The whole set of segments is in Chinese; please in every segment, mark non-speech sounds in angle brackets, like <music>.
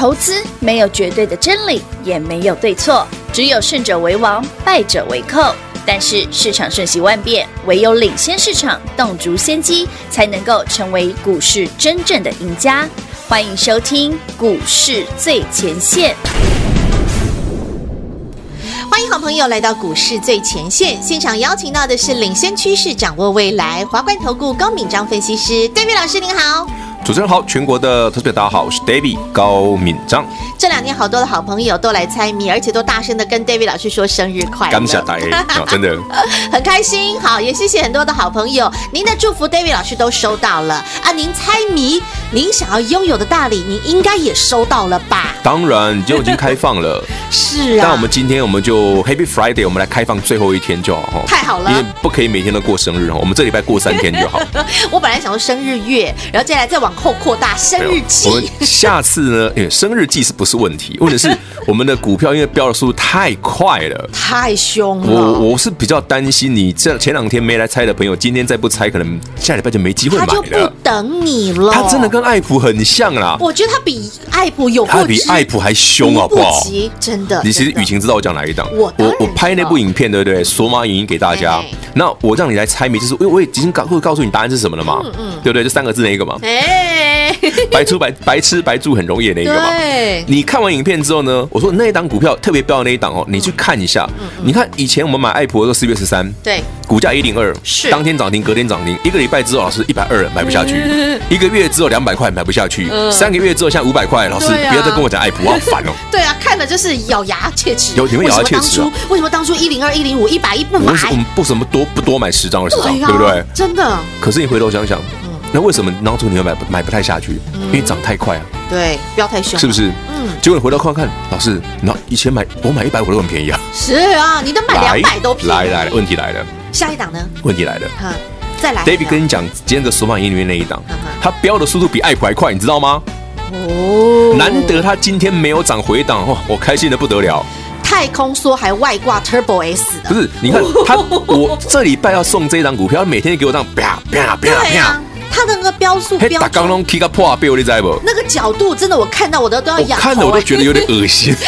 投资没有绝对的真理，也没有对错，只有胜者为王，败者为寇。但是市场瞬息万变，唯有领先市场，洞烛先机，才能够成为股市真正的赢家。欢迎收听《股市最前线》。欢迎好朋友来到《股市最前线》现场，邀请到的是领先趋势、掌握未来华冠投顾高敏章分析师，David 老师您好。主持人好，全国的投资者大家好，我是 David 高敏章。这两天好多的好朋友都来猜谜，而且都大声的跟 David 老师说生日快乐，感谢大家，<laughs> 真的很开心。好，也谢谢很多的好朋友，您的祝福 David 老师都收到了啊。您猜谜，您想要拥有的大礼，您应该也收到了吧？当然，就已经开放了。<laughs> 是啊。那我们今天我们就 Happy Friday，我们来开放最后一天就好哈。太好了，因为不可以每天都过生日哈，我们这礼拜过三天就好。<laughs> 我本来想说生日月，然后接下来再往后扩大生日季。我们下次呢，因为生日季是不是问题？问题是 <laughs> 我们的股票因为飙的速度太快了，太凶了。我我是比较担心你这前两天没来猜的朋友，今天再不猜，可能下礼拜就没机会买了。他就不等你了。他真的跟爱普很像啦。我觉得他比爱普有，他比爱普还凶，好不好？真的。你其实雨晴知道我讲哪一档？我我我拍那部影片，对不对？索马影音给大家。那我让你来猜谜，就是因为我已经告会告诉你答案是什么了嘛？嗯嗯，对不对？就三个字那一个嘛。哎，<laughs> 白出白白吃白住很容易的那一个嘛。对。你看完影片之后呢？我说那一档股票特别标的那一档哦，你去看一下。你看以前我们买爱普的时候，四月十三，对，股价一零二，是当天涨停，隔天涨停。一个礼拜之后，老师一百二买不下去。<laughs> 一个月只有两百块买不下去。三个月之后现在五百块，老师不要再跟我讲爱普，我好烦哦。<laughs> 对啊，看的就是咬牙切齿。有你们咬牙切齿啊？为什么当初一零二、一零五、一百一不买？我们不什么多不多买十张二十张，对不对？真的。可是你回头想想，那为什么当初你会买买不太下去？因为涨太快啊。对，不要太凶，是不是？嗯。结果你回头看看，老师，那以前买我买一百五都很便宜啊。是啊，你都买两百都便宜。来来来，问题来了。下一档呢？问题来了。哈，再来。David 跟你讲，今天的索马音里面那一档，它飙的速度比爱普还快，你知道吗？哦。难得它今天没有涨回档，哇，我开心的不得了。太空梭还外挂 Turbo S 的。不是，你看他，我这礼拜要送这一档股票，每天给我这样啪啪啪啪。它的那个标速标，刚刚踢个破被我你知不？那个角度真的，我看到我都都要痒。看了我都觉得有点恶心。<laughs>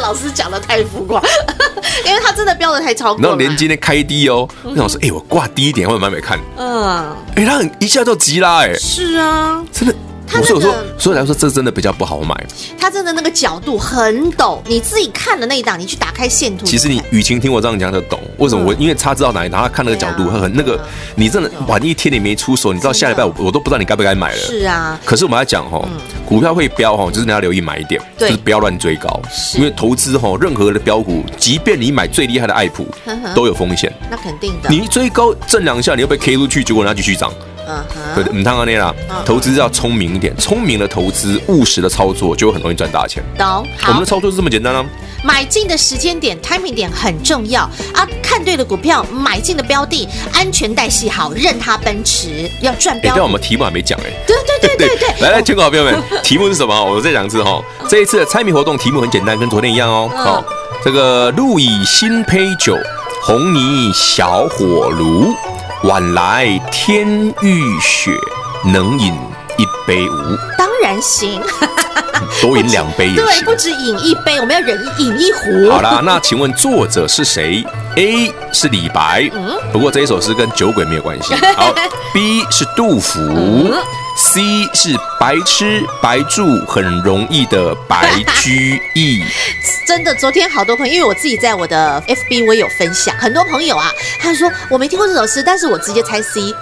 老师讲的太浮夸，<laughs> 因为他真的标的太超过。然后连今天开低哦，那老师，哎，我挂低一点，我慢慢看。嗯，哎，他很一下就急啦，哎，是啊，真的。不是我说，所以来说这真的比较不好买。它真的那个角度很陡，你自己看的那一档，你去打开线图。其实你雨晴听我这样讲就懂，为什么我？因为他知道哪一档，他看那个角度，他很那个。你真的晚一天你没出手，你知道下礼拜我我都不知道你该不该买了。是啊。可是我们来讲哈，股票会飙哈，就是你要留意买点，就是不要乱追高。因为投资哈，任何的标股，即便你买最厉害的爱普，都有风险。那肯定的。你追高震两下，你又被 K 出去，结果人家继续涨。嗯，对，唔汤阿内啦，投资要聪明一点，聪明的投资，务实的操作，就会很容易赚大钱。懂，我们的操作是这么简单啊。买进的时间点，timing 点很重要啊。看对了股票，买进的标的，安全带系好，任它奔驰，要赚标。但我们题目还没讲哎。对对对对 <laughs> 对，来来，全国好朋友们，题目是什么？我再讲一次哈。这一次的猜谜活动题目很简单，跟昨天一样哦。好，这个路易新醅酒，红泥小火炉。晚来天欲雪，能饮一杯无？当然行，<laughs> 多饮两杯也行。对，不止饮一杯，我们要忍饮一壶。好啦，那请问作者是谁？A 是李白，嗯，不过这一首诗跟酒鬼没有关系。好，<laughs> B 是杜甫。嗯 C 是白吃白住很容易的白居易，<laughs> 真的，昨天好多朋友，因为我自己在我的 FB 我有分享，很多朋友啊，他说我没听过这首诗，但是我直接猜 C。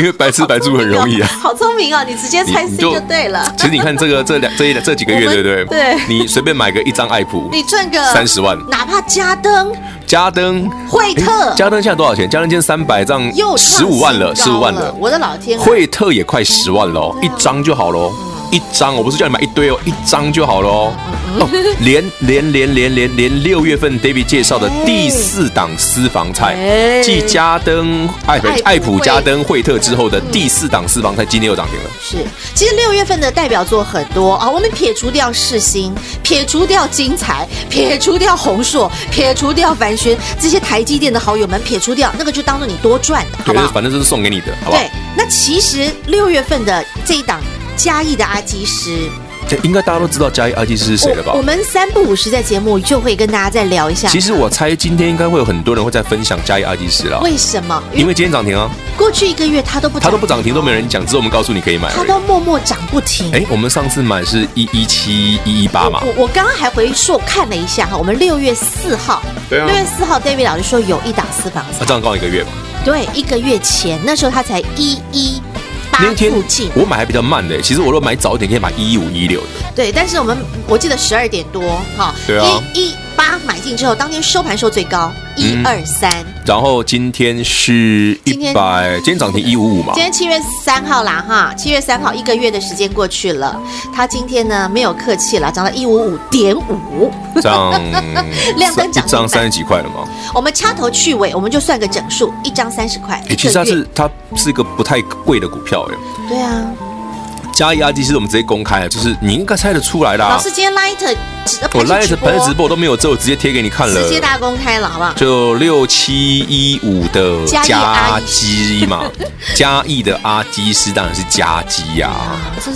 因为白吃白住很容易啊，<laughs> 好聪明哦！你直接猜 C 就对了。其实你看这个这两这一这几个月，<laughs> 对不对？对。你随便买个一张爱普，你赚个三十万，哪怕加登、加登、惠特，加登现在多少钱？加登现在三百张，又十五万了，十五万了。我的老天，惠特也快十万了，一张就好喽。一张，我不是叫你买一堆哦，一张就好了哦。哦，连连连连连连六月份 David 介绍的第四档私房菜，继嘉登、爱爱普、嘉登、惠特之后的第四档私房菜，今天又涨停了。是，其实六月份的代表作很多啊，我们撇除掉世新，撇除掉精彩，撇除掉宏硕，撇除掉凡轩这些台积电的好友们，撇除掉那个就当做你多赚的，好不好？反正这是送给你的，好不好？对，那其实六月份的这一档。嘉义的阿基师，应该大家都知道嘉义阿基师是谁了吧？我们三不五时在节目就会跟大家再聊一下。其实我猜今天应该会有很多人会在分享嘉义阿基师了。为什么？因为今天涨停啊！过去一个月它都不涨，它都不涨停，都没人讲，只有我们告诉你可以买。它都默默涨不停。哎，我们上次买是一一七一一八嘛。我我刚刚还回溯看了一下哈，我们六月四号，对啊，六月四号，David 老师说有一档私房菜，这样刚一个月嘛。对，一个月前那时候他才一一。那天我买还比较慢的，其实我如果买早一点，可以买一五一六的。对，但是我们我记得十二点多哈，对啊，一一八买进之后，当天收盘收最高一二三，然后今天是一百，今天涨停一五五嘛。今天七月三号啦哈，七月三号一个月的时间过去了，它今天呢没有客气了，涨到一五五点五，涨 <laughs> 亮灯涨，涨三十几块了吗？我们掐头去尾，我们就算个整数，一张三十块。哎，其实它是它是一个不太贵的股票哎。对啊。嘉义阿基师我们直接公开了，就是你应该猜得出来啦。老师今天 Light，我 Light 盘子直播我都没有做，我直接贴给你看了。直接大公开了，好不好？就六七一五的嘉基嘛，嘉义的阿基师当然是嘉基呀，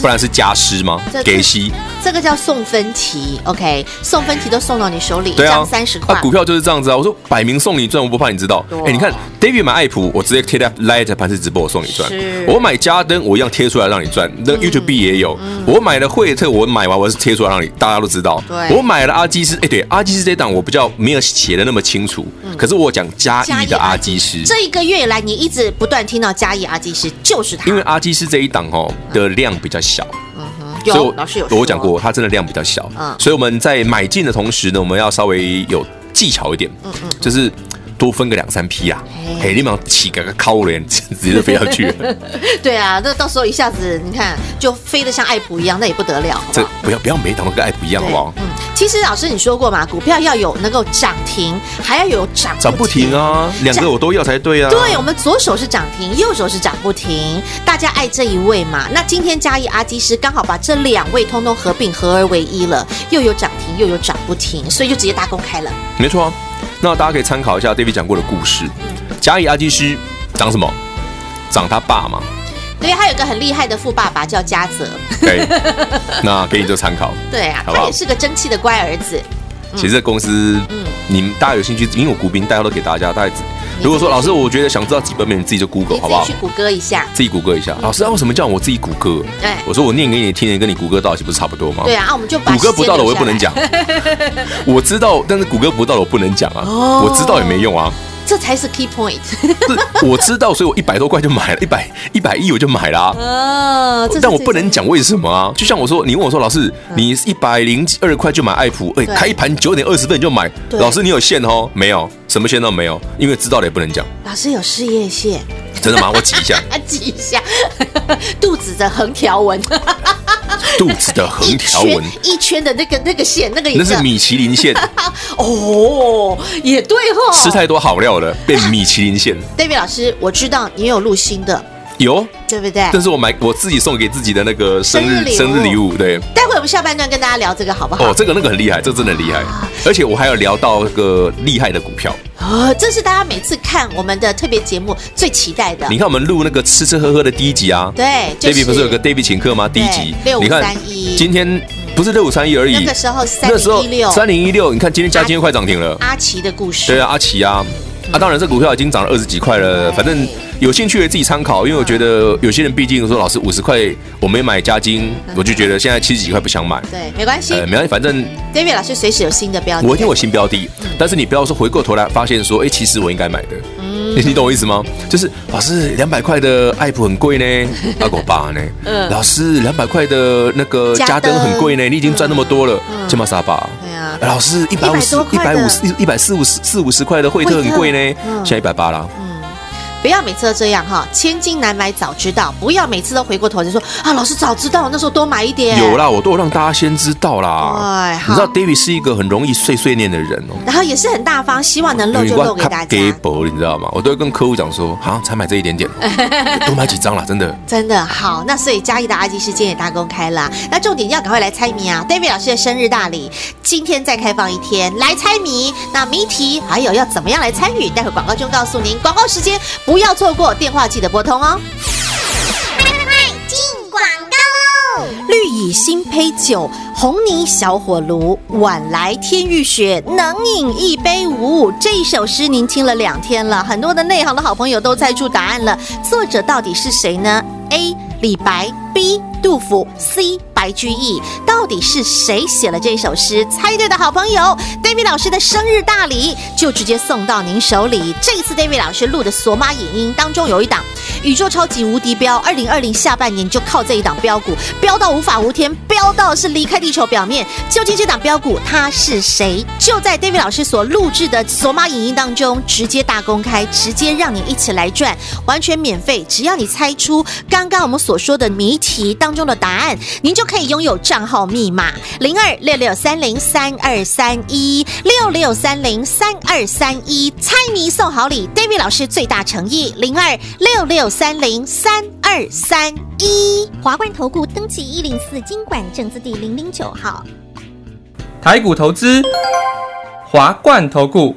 不然是嘉师吗？给息，这个叫送分题，OK，送分题都送到你手里，一张三十块。股票就是这样子啊，我说摆明送你赚，我不怕你知道。哎，你看 David 买爱普，我直接贴在 Light 盘子直播，我送你赚。我买嘉登，我一样贴出来让你赚。那 YouTube 也有，我买了惠特，我买完我是贴出来让你大家都知道。我买了阿基斯，哎，对，阿基斯这档我比较没有写的那么清楚，可是我讲嘉义的阿基斯。这一个月以来，你一直不断听到嘉义阿基斯就是他，因为阿基斯这一档哦的量比较小，嗯哼，有老师有我讲过，它真的量比较小，嗯，所以我们在买进的同时呢，我们要稍微有技巧一点，嗯嗯，就是。多分个两三批啊，嘿，立马起个个靠脸，直接就飞上去了。<laughs> 对啊，那到时候一下子你看就飞得像爱普一样，那也不得了。这不要不要每档都跟爱普一样好不好？嗯，其实老师你说过嘛，股票要有能够涨停，还要有涨涨不停啊，两个我都要才对啊。对，我们左手是涨停，右手是涨不停，大家爱这一位嘛。那今天嘉义阿基师刚好把这两位通通合并合而为一了，又有涨停又有涨不停，所以就直接大公开了。没错。那大家可以参考一下 David 讲过的故事。甲乙阿基师长什么？长他爸嘛。对，他有个很厉害的富爸爸叫嘉泽。对，<laughs> 那给你做参考。对啊，他也是个争气的乖儿子。其实这公司，嗯，你们大家有兴趣，因为我股评大家都给大家，大家如果说老师，我觉得想知道几本名，你自己就 Google 好不好？去谷歌一下，自己谷歌一下。老师，为什么叫我自己谷歌？对，我说我念给你听，跟你谷歌到，岂不是差不多吗？对啊，我们就谷歌不到的我又不能讲。<laughs> 我知道，但是谷歌不到的我不能讲啊。我知道也没用啊。这才是 key point。我知道，所以我一百多块就买了，一百一百亿我就买了啊。哦，但我不能讲为什么啊。就像我说，你问我说，老师，你一百零二块就买爱普，哎，开盘九点二十分你就买，老师你有线哦？没有，什么线都没有，因为知道的也不能讲。老师有事业线。真的吗？我挤一下。<laughs> 挤一下，<laughs> 肚子的横条纹。肚子的横条纹，一圈的那个那个线，那个那是米其林线。<laughs> 哦，也对哦，吃太多好料了，变米其林线。<laughs> David 老师，我知道你有录新的，有，对不对？这是我买我自己送给自己的那个生日生日礼物。对，待会我们下半段跟大家聊这个好不好？哦，这个那个很厉害，这个真的很厉害，而且我还有聊到一个厉害的股票。哦，这是大家每次看我们的特别节目最期待的。你看我们录那个吃吃喝喝的第一集啊，对，David 不是有个 David 请客吗？第一集，六五三一，今天不是六五三一而已，那个时候三零一六，三零一六，你看今天加今天快涨停了。阿奇的故事，对啊，阿奇啊，啊，当然这股票已经涨了二十几块了，反正。有兴趣的自己参考，因为我觉得有些人毕竟说老师五十块我没买加金，我就觉得现在七十几块不想买。对，没关系，呃，没关系，反正 David 老师随时有新的标的，我一定有新标的，但是你不要说回过头来发现说，哎，其实我应该买的，嗯，你懂我意思吗？就是老师两百块的爱普很贵呢，<laughs> 阿狗爸呢，嗯，老师两百块的那个嘉登很贵呢，你已经赚那么多了，这么傻吧？对啊，老师一百五十、一百五十、一百四五十、四五十块的惠特很贵呢，现在一百八了。不要每次都这样哈，千金难买早知道。不要每次都回过头就说啊，老师早知道那时候多买一点。有啦，我都有让大家先知道啦。哎，你知道 David 是一个很容易碎碎念的人哦，然后也是很大方，希望能漏就漏给大家。给薄，你知道吗？我都会跟客户讲说，好，才买这一点点，<laughs> 多买几张啦，真的。真的好，那所以嘉义的阿基事件也大公开了。那重点要赶快来猜谜啊！David 老师的生日大礼，今天再开放一天来猜谜。那谜题还有要怎么样来参与？待会广告中告诉您。广告时间不要错过，电话记得拨通哦。快快快，进广告喽！绿蚁新醅酒，红泥小火炉，晚来天欲雪，能饮一杯无？这一首诗您听了两天了，很多的内行的好朋友都猜出答案了，作者到底是谁呢？A. 李白，B. 杜甫，C. 白居易，到底是谁写了这首诗？猜对的好朋友，David 老师的生日大礼就直接送到您手里。这一次 David 老师录的索马影音当中有一档宇宙超级无敌标，二零二零下半年就靠这一档标股飙到无法无天，飙到是离开地球表面。究竟这档标股它是谁？就在 David 老师所录制的索马影音当中直接大公开，直接让你一起来赚，完全免费。只要你猜出刚刚我们所说的谜题当中的答案，您就可以。拥有账号密码零二六六三零三二三一六六三零三二三一，猜谜送好礼，David 老师最大诚意零二六六三零三二三一，华冠投顾登记一零四金管证字第零零九号，台股投资，华冠投顾。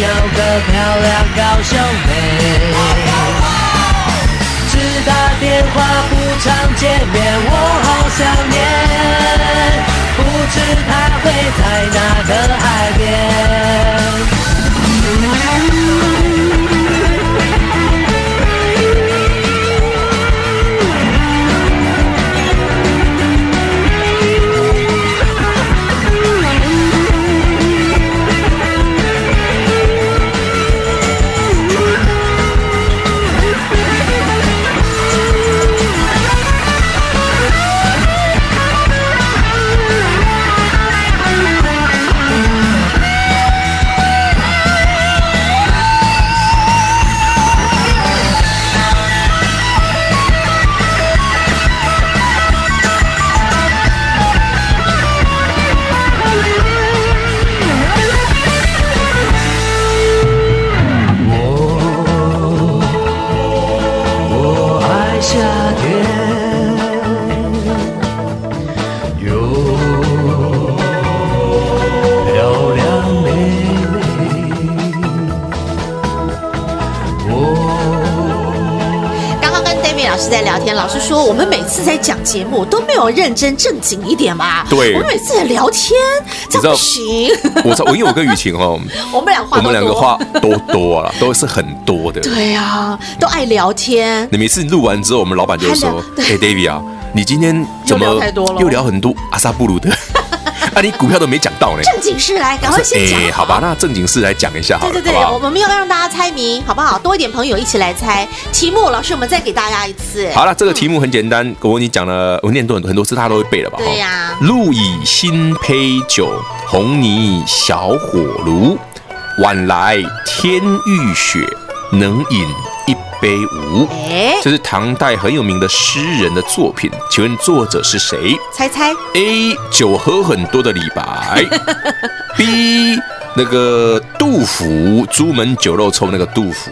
有个漂亮高兄妹，哦，只打电话不常见面，我好想念，不知他会在哪个海边。child. 师在聊天，老师说我们每次在讲节目都没有认真正经一点嘛。对，我们每次在聊天，这不行。我我因为我跟雨晴哦，<laughs> 我们俩话，我们两个话都多了，都是很多的。对啊，都爱聊天。你每次录完之后，我们老板就说：“哎，David 啊，你今天怎么又聊太多了？又聊很多阿萨布鲁的。”啊，你股票都没讲到呢。正经事来，赶快先讲。哎，好吧，那正经事来讲一下好了。对对对，我们没有让大家猜谜，好不好？多一点朋友一起来猜题目。老师，我们再给大家一次。好了，这个题目很简单，我跟你讲了，我念多很多很多次，大家都会背了吧？对呀。路以新醅酒，红泥小火炉，晚来天欲雪，能饮一杯无？哎，这是唐代很有名的诗人的作品，请问作者是谁？猜猜。A 酒喝很多的李白，<laughs> B 那个杜甫，朱门酒肉臭那个杜甫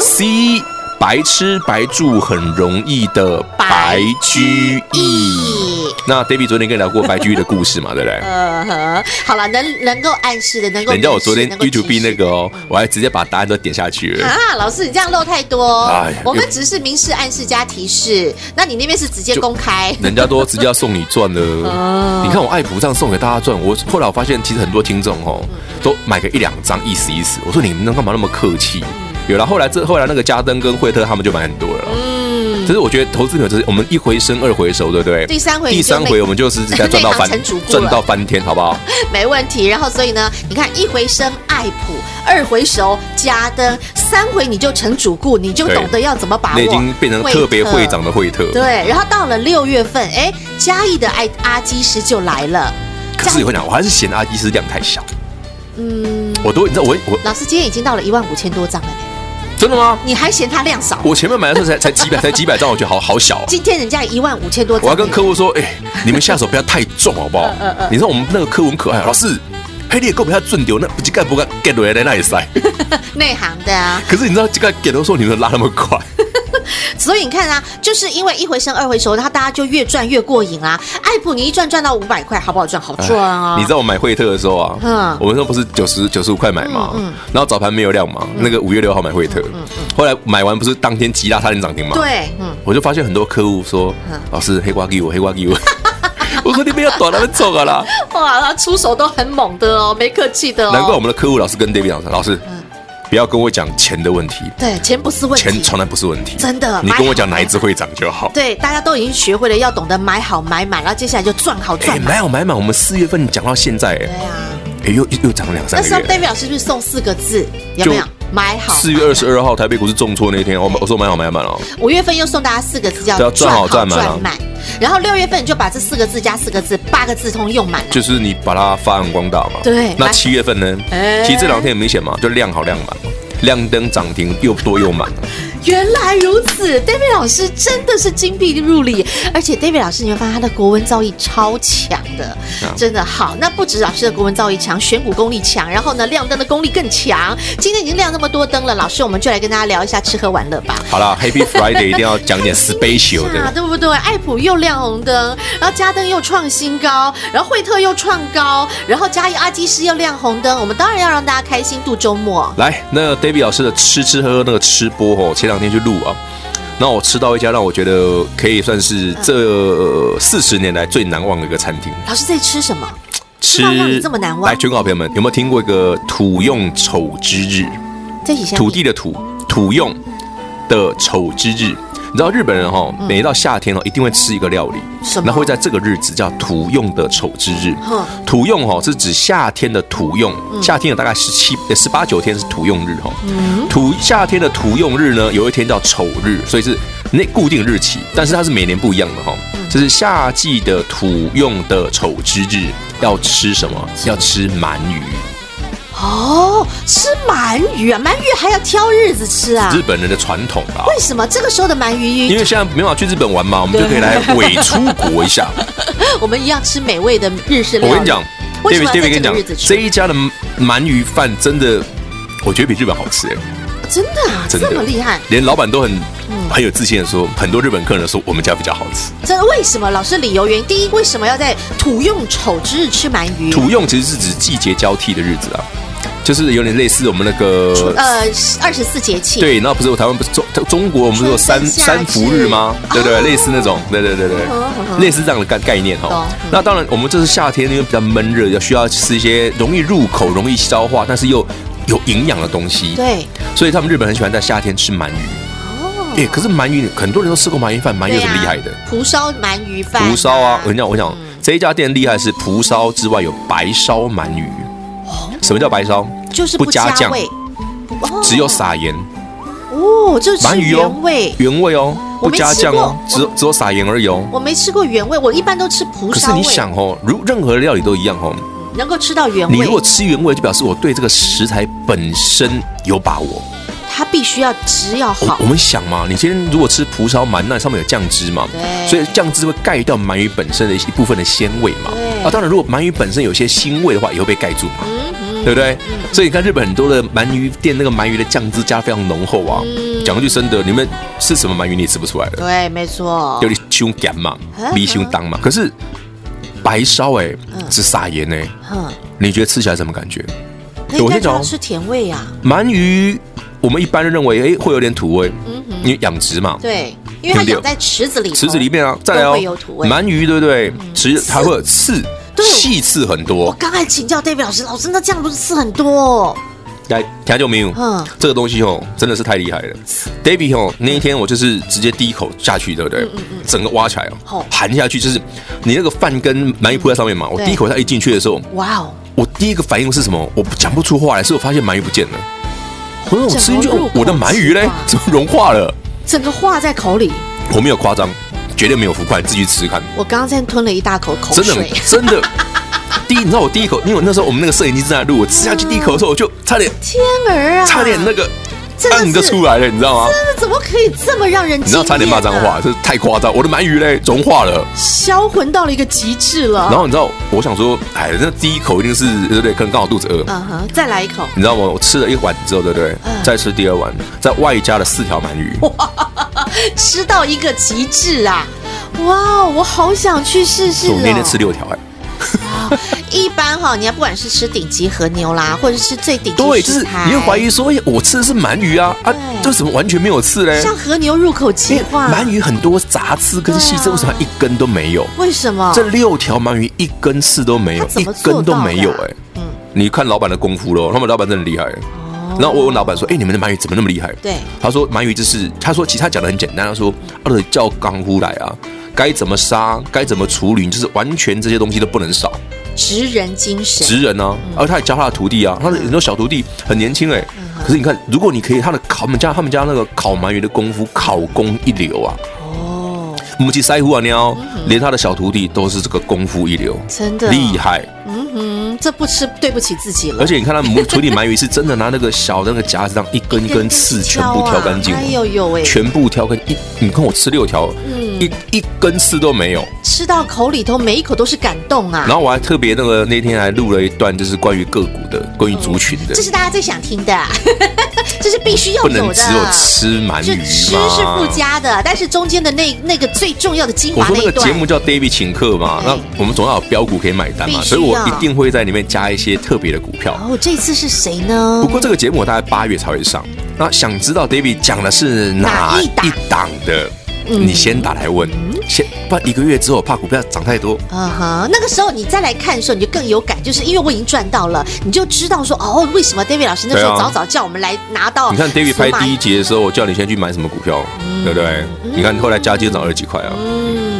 ，C 白吃白住很容易的白居易。<laughs> 那 David 昨天跟你聊过白居易的故事嘛，对不对？<laughs> 呃呵，好了，能能够暗示的，能够。人家我昨天 YouTube 那个哦，我还直接把答案都点下去了。啊，老师你这样漏太多。哎，我们只是明示暗示加提示，那你那边是直接公开。<laughs> 人家都直接要送你赚了。你看我爱普这样送给大家赚，我后来我发现其实很多听众哦，都买个一两张意思意思。我说你们能干嘛那么客气？有了后来这后来那个加登跟惠特他们就买很多了。嗯其实我觉得投资者就是我们一回生二回熟，对不对？第三回，第三回我们就是直接赚到翻，赚到翻天，好不好？<laughs> 没问题。然后所以呢，你看一回生爱普，二回熟加登，三回你就成主顾，你就懂得要怎么把握。那已经变成特别会长的惠特。对，然后到了六月份，哎，嘉义的爱阿基师就来了。可是你会讲，我还是嫌阿基师量太小。嗯，我都你知道我我老师今天已经到了一万五千多张了。真的吗？你还嫌它量少？我前面买的时候才 <laughs> 才几百，才几百张，我觉得好好小。今天人家一万五千多张。我要跟客户说，哎，你们下手不要太重，好不好？嗯 <laughs> 嗯你知道我们那个客户很可爱，老师，黑你也够不要准丢，那不就盖不盖 get 回来那也塞？<laughs> 内行的啊。可是你知道这个 get 的时候，你们拉那么快？<laughs> 所以你看啊，就是因为一回生二回熟，然后大家就越赚越过瘾啊。艾普你一赚赚到五百块，好不好赚？好赚啊！你知道我买惠特的时候啊，嗯，我们说不是九十九十五块买嘛，嗯，然后早盘没有量嘛，那个五月六号买惠特，嗯嗯，后来买完不是当天急拉差点涨停嘛，对，嗯，我就发现很多客户说，老师黑瓜给我，黑瓜给我，<laughs> 我说你们要躲他们走啊啦，<laughs> 哇，他出手都很猛的哦，没客气的哦，难怪我们的客户老是跟 David 讲，老师。不要跟我讲钱的问题，对，钱不是问题，钱从来不是问题，真的。你跟我讲哪一只会涨就好。对，大家都已经学会了要懂得买好买满，然后接下来就赚好赚满。买好买满，我们四月份讲到现在，对啊，哎又又涨了两三个月。那时候代表是不是送四个字？有没有买好？四月二十二号台北股市重挫那天，我我说买好买满哦。五月份又送大家四个字，叫赚好赚满。然后六月份你就把这四个字加四个字八个字通用满了，就是你把它发扬光大嘛。对。那七月份呢？其实这两天很明显嘛，就量好量满。亮灯涨停又多又满，原来如此，David 老师真的是金币入里，而且 David 老师你会发现他的国文造诣超强的，真的好。那不止老师的国文造诣强，选股功力强，然后呢亮灯的功力更强。今天已经亮那么多灯了，老师我们就来跟大家聊一下吃喝玩乐吧。好了，Happy Friday 一定要讲点 special 的，对不对？爱普又亮红灯，然后嘉登又创新高，然后惠特又创高，然后嘉义阿基师又亮红灯，我们当然要让大家开心度周末。来，那 David。老师的吃吃喝喝那个吃播哦，前两天去录啊，那我吃到一家让我觉得可以算是这四十年来最难忘的一个餐厅。老师在吃什么？吃这么难忘？来，全国好朋友们有没有听过一个土用丑之日？土地的土，土用的丑之日。你知道日本人哈，每到夏天哦，一定会吃一个料理，那会在这个日子叫土用的丑之日。土用哈是指夏天的土用，夏天有大概十七、十八九天是土用日哈。土夏天的土用日呢，有一天叫丑日，所以是那固定日期，但是它是每年不一样的哈。这是夏季的土用的丑之日，要吃什么？要吃鳗鱼。哦，吃鳗鱼啊，鳗鱼还要挑日子吃啊？日本人的传统吧？为什么这个时候的鳗鱼？因为现在没办法去日本玩嘛，我们就可以来伪出国一下。<laughs> 我们一样吃美味的日式料理。我跟你讲，David，David 跟你讲，这一家的鳗鱼饭真的，我觉得比日本好吃哎。真的啊？真的这么厉害？连老板都很很有自信的说，很多日本客人说我们家比较好吃。真的？为什么？老师理由原因，第一，为什么要在土用丑之日吃鳗鱼？土用其实是指季节交替的日子啊。就是有点类似我们那个呃二十四节气。对，然后不是台湾不是中中国我们不是有三三伏日吗？对对，类似那种，对对对对，类似这样的概概念哈。那当然，我们这是夏天，因为比较闷热，要需要吃一些容易入口、容易消化，但是又有营养的东西。对，所以他们日本很喜欢在夏天吃鳗鱼。哦，哎，可是鳗鱼很多人都吃过鳗鱼饭，鳗鱼有什么厉害的？蒲烧鳗鱼饭。蒲烧啊，我跟你讲，我想这一家店厉害是蒲烧之外有白烧鳗鱼。什么叫白烧？就是不加酱，只有撒盐。哦，这是原味，原味哦，不加酱哦，只只有撒盐而已哦。我没吃过原味，我一般都吃蒲烧。可是你想哦，如任何料理都一样哦，能够吃到原味。你如果吃原味，就表示我对这个食材本身有把握。它必须要汁要好。我们想嘛，你今天如果吃蒲烧鳗，那上面有酱汁嘛，所以酱汁会盖掉鳗鱼本身的一部分的鲜味嘛。啊，当然，如果鳗鱼本身有些腥味的话，也会被盖住嘛。对不对？所以你看日本很多的鳗鱼店，那个鳗鱼的酱汁加非常浓厚啊。讲句真的，你们是什么鳗鱼你也吃不出来的。对，没错。有点胸干嘛，米凶当嘛。可是白烧哎，只撒盐哎，你觉得吃起来什么感觉？我先讲，是甜味呀。鳗鱼我们一般认为哎会有点土味，因为养殖嘛。对，因为它养在池子里，池子里面啊，再来哦，鳗鱼对不对？池它会有刺。细刺很多。我刚才请教 David 老师，老师那这样不是刺很多？来，听就没有。嗯，这个东西哦，真的是太厉害了。David 哦，那一天我就是直接第一口下去，对不对嗯嗯？整个挖起来哦，含下去就是你那个饭跟鳗鱼铺在上面嘛。我第一口它一进去的时候，哇哦！我第一个反应是什么？我讲不出话来，是我发现鳗鱼不见了。我吃进去，我的鳗鱼嘞，怎么融化了？整个化在口里。我没有夸张。绝对没有浮夸，你自己去吃吃看。我刚刚在吞了一大口口水，真的真的。第一，你知道我第一口，因为我那时候我们那个摄影机正在录，我吃下去第一口的时候，我就差点天儿啊，差点那个。嗯，就出来了，你知道吗？真的怎么可以这么让人？你知道差点骂脏话，这太夸张！我的鳗鱼嘞融化了，销魂到了一个极致了。然后你知道，我想说，哎，那第一口一定是对不对？可能刚好肚子饿。嗯哼，再来一口。你知道吗？我吃了一碗之后，对不对？再吃第二碗，再外加了四条鳗鱼。哇，<laughs> 吃到一个极致啊！哇，我好想去试试。我那天吃六条哎。<laughs> 一般哈，你要不管是吃顶级和牛啦，或者是最顶级，对，就是你会怀疑说，哎我吃的是鳗鱼啊啊，这怎么完全没有刺嘞？像和牛入口即化，鳗鱼很多杂刺跟细刺，为什么一根都没有？为什么？这六条鳗鱼一根刺都没有，一根都没有哎。嗯，你看老板的功夫喽，他们老板真的厉害。哦。然后我问老板说，哎，你们的鳗鱼怎么那么厉害？对，他说鳗鱼就是，他说其实他讲的很简单，他说，二叫刚夫来啊。该怎么杀，该怎么处理，就是完全这些东西都不能少。职人精神，职人呢，而他也教他的徒弟啊，他的很多小徒弟很年轻哎，可是你看，如果你可以，他的烤，我们家他们家那个烤鳗鱼的功夫，烤功一流啊。哦，母鸡腮胡啊鸟，连他的小徒弟都是这个功夫一流，真的厉害。嗯哼，这不吃对不起自己了。而且你看他母徒弟鳗鱼是真的拿那个小的那个夹子，这样一根一根刺全部挑干净，哎呦呦哎，全部挑干一，你看我吃六条。一一根刺都没有，吃到口里头每一口都是感动啊！然后我还特别那个那天还录了一段，就是关于个股的，关于族群的，这是大家最想听的，啊 <laughs> 这是必须要有的。不能只有吃鳗鱼，吃是附加的，但是中间的那那个最重要的精华。我说那个节目叫 David 请客嘛，那我们总要有标股可以买单嘛，所以我一定会在里面加一些特别的股票。哦，这次是谁呢？不过这个节目我大概八月才会上，那想知道 David 讲的是哪一档的？你先打来问，先不然一个月之后怕股票涨太多。啊哈，那个时候你再来看的时候，你就更有感，就是因为我已经赚到了，你就知道说哦，为什么 David 老师那时候早早叫我们来拿到。你看 David 拍第一集的时候，我叫你先去买什么股票，对不对？你看后来加接涨二十几块啊。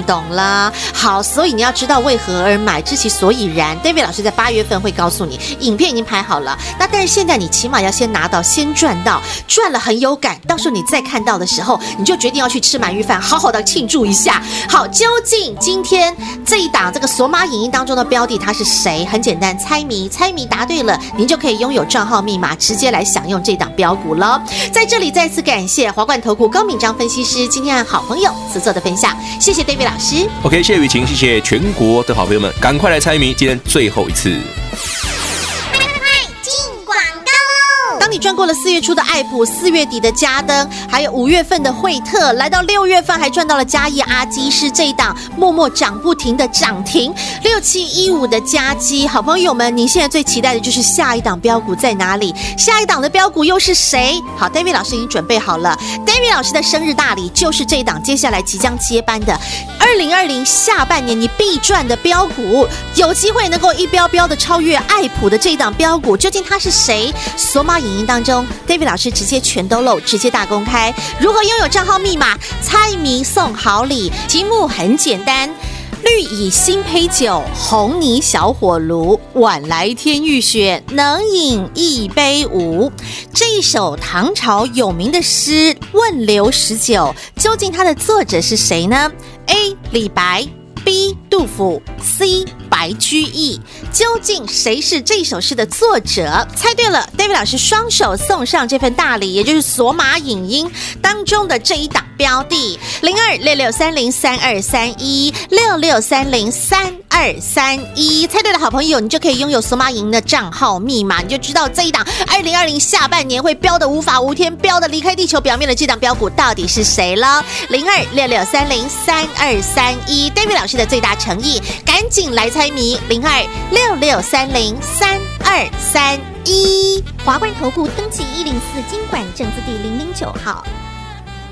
懂了。好，所以你要知道为何而买，知其所以然。David 老师在八月份会告诉你，影片已经拍好了。那但是现在你起码要先拿到，先赚到，赚了很有感。到时候你再看到的时候，你就决定要去吃鳗鱼饭。好好的庆祝一下。好，究竟今天这一档这个索马影音当中的标的它是谁？很简单，猜谜，猜谜答对了，您就可以拥有账号密码，直接来享用这档标股了。在这里再次感谢华冠投顾高敏章分析师今天好朋友慈做的分享，谢谢 David 老师。OK，谢谢雨晴，谢谢全国的好朋友们，赶快来猜谜，今天最后一次。你赚过了四月初的爱普，四月底的嘉登，还有五月份的惠特，来到六月份还赚到了嘉义阿基师这一档默默涨不停的涨停，六七一五的嘉基，好朋友们，你现在最期待的就是下一档标股在哪里？下一档的标股又是谁？好，David 老师已经准备好了，David 老师的生日大礼就是这一档，接下来即将接班的二零二零下半年你必赚的标股，有机会能够一标标的超越爱普的这一档标股，究竟它是谁？索马影当中，David 老师直接全都露，直接大公开，如何拥有账号密码？猜谜送好礼，题目很简单。绿蚁新醅酒，红泥小火炉，晚来天欲雪，能饮一杯无？这一首唐朝有名的诗《问刘十九》，究竟它的作者是谁呢？A. 李白，B. 杜甫，C. 白居易。究竟谁是这首诗的作者？猜对了，David 老师双手送上这份大礼，也就是索马影音当中的这一档。标的零二六六三零三二三一六六三零三二三一，猜对的好朋友，你就可以拥有索马银的账号密码，你就知道这一档二零二零下半年会飙的无法无天，飙的离开地球表面的这档标股到底是谁了？零二六六三零三二三一，David 老师的最大诚意，赶紧来猜谜，零二六六三零三二三一，华冠投顾登记一零四金管证字第零零九号。